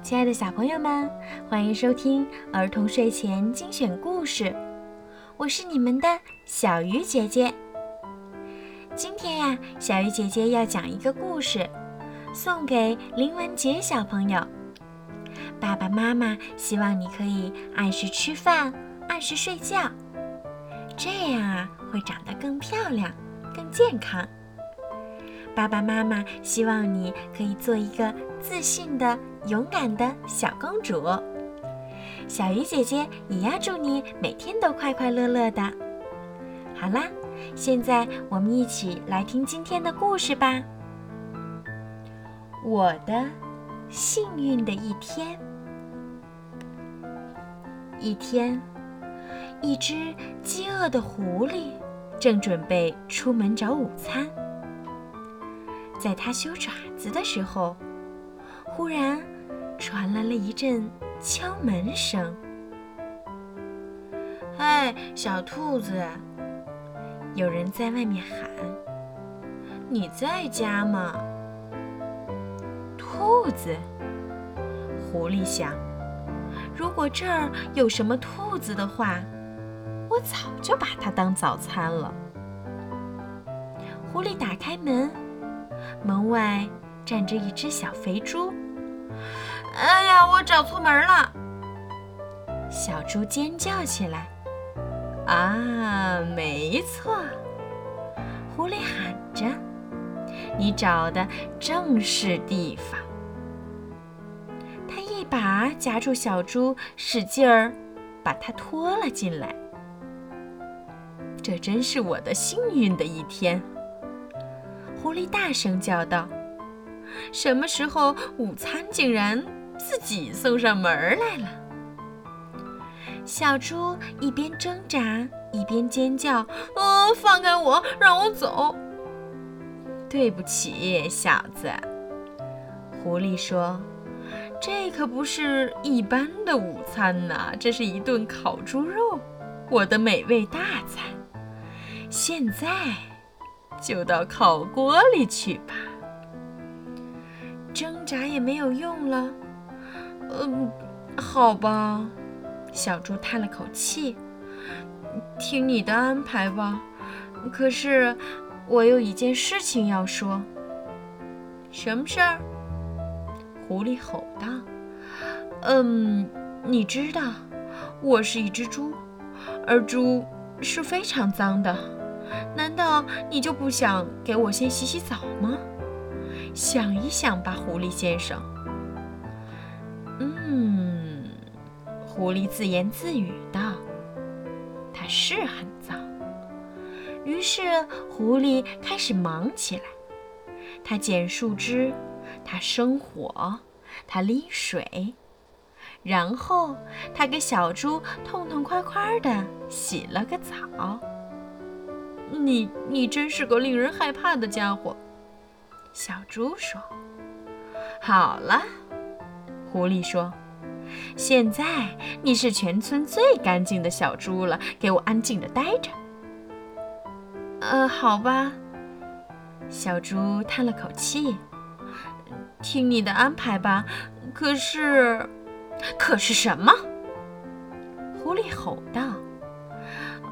亲爱的小朋友们，欢迎收听儿童睡前精选故事。我是你们的小鱼姐姐。今天呀，小鱼姐姐要讲一个故事，送给林文杰小朋友。爸爸妈妈希望你可以按时吃饭，按时睡觉，这样啊会长得更漂亮、更健康。爸爸妈妈希望你可以做一个自信的、勇敢的小公主。小鱼姐姐也要祝你每天都快快乐乐的。好啦，现在我们一起来听今天的故事吧。我的幸运的一天。一天，一只饥饿的狐狸正准备出门找午餐。在它修爪子的时候，忽然传来了一阵敲门声。“嗨，小兔子！”有人在外面喊，“你在家吗？”兔子，狐狸想，如果这儿有什么兔子的话，我早就把它当早餐了。狐狸打开门。门外站着一只小肥猪。哎呀，我找错门了！小猪尖叫起来。啊，没错，狐狸喊着：“你找的正是地方。”他一把夹住小猪，使劲儿把它拖了进来。这真是我的幸运的一天。狐狸大声叫道：“什么时候午餐竟然自己送上门来了？”小猪一边挣扎一边尖叫：“呃，放开我，让我走！”对不起，小子，狐狸说：“这可不是一般的午餐呐，这是一顿烤猪肉，我的美味大餐。现在。”就到烤锅里去吧，挣扎也没有用了。嗯，好吧，小猪叹了口气，听你的安排吧。可是我有一件事情要说。什么事儿？狐狸吼道。嗯，你知道，我是一只猪，而猪是非常脏的。难道你就不想给我先洗洗澡吗？想一想吧，狐狸先生。狐狸自言自语道：“它是很脏。”于是狐狸开始忙起来。它捡树枝，它生火，它拎水，然后它给小猪痛痛快快地洗了个澡。你你真是个令人害怕的家伙，小猪说。好了，狐狸说，现在你是全村最干净的小猪了，给我安静的待着。呃，好吧，小猪叹了口气，听你的安排吧。可是，可是什么？狐狸吼道。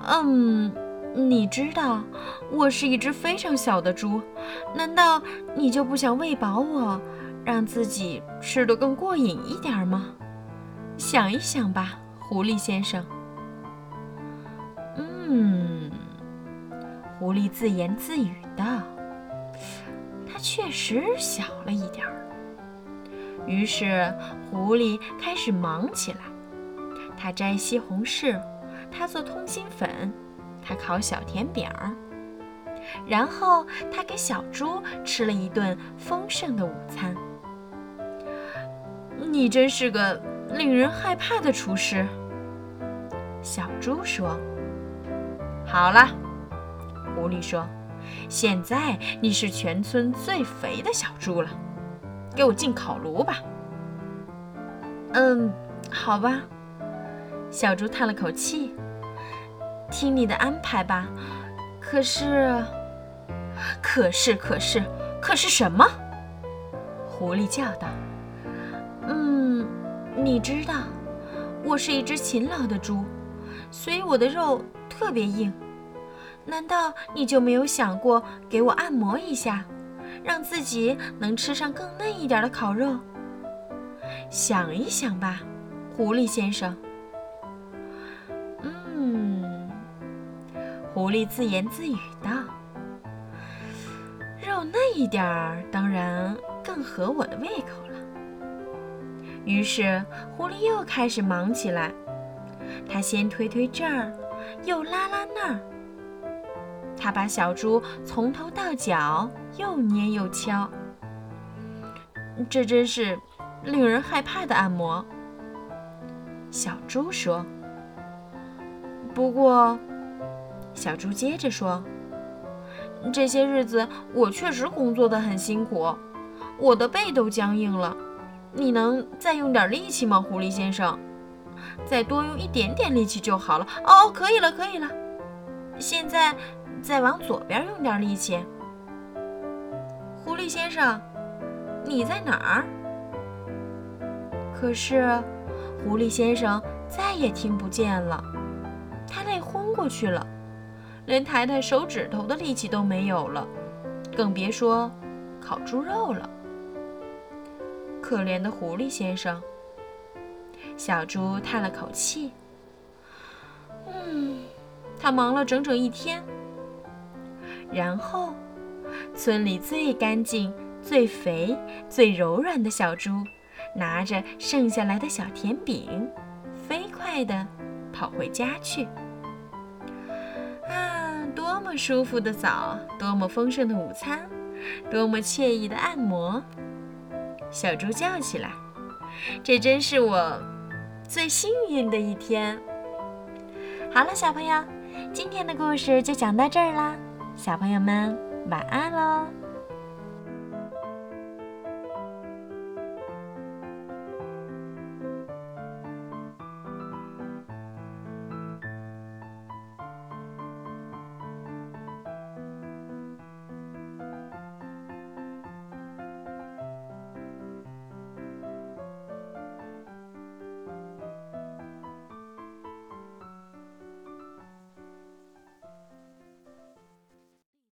嗯。你知道，我是一只非常小的猪，难道你就不想喂饱我，让自己吃得更过瘾一点吗？想一想吧，狐狸先生。嗯，狐狸自言自语道：“它确实小了一点儿。”于是，狐狸开始忙起来。它摘西红柿，它做通心粉。他烤小甜饼儿，然后他给小猪吃了一顿丰盛的午餐。你真是个令人害怕的厨师，小猪说。好了，狐狸说，现在你是全村最肥的小猪了，给我进烤炉吧。嗯，好吧，小猪叹了口气。听你的安排吧。可是，可是，可是，可是什么？狐狸叫道：“嗯，你知道，我是一只勤劳的猪，所以我的肉特别硬。难道你就没有想过给我按摩一下，让自己能吃上更嫩一点的烤肉？想一想吧，狐狸先生。嗯，狐狸自言自语道：“肉嫩一点儿，当然更合我的胃口了。”于是，狐狸又开始忙起来。他先推推这儿，又拉拉那儿。他把小猪从头到脚又捏又敲。这真是令人害怕的按摩。小猪说。不过，小猪接着说：“这些日子我确实工作得很辛苦，我的背都僵硬了。”你能再用点力气吗，狐狸先生？再多用一点点力气就好了。哦，可以了，可以了。现在再往左边用点力气。狐狸先生，你在哪儿？可是，狐狸先生再也听不见了，他累昏过去了，连抬抬手指头的力气都没有了，更别说烤猪肉了。可怜的狐狸先生，小猪叹了口气。嗯，他忙了整整一天。然后，村里最干净、最肥、最柔软的小猪，拿着剩下来的小甜饼，飞快地跑回家去。啊，多么舒服的早，多么丰盛的午餐，多么惬意的按摩！小猪叫起来：“这真是我最幸运的一天！”好了，小朋友，今天的故事就讲到这儿啦，小朋友们晚安喽。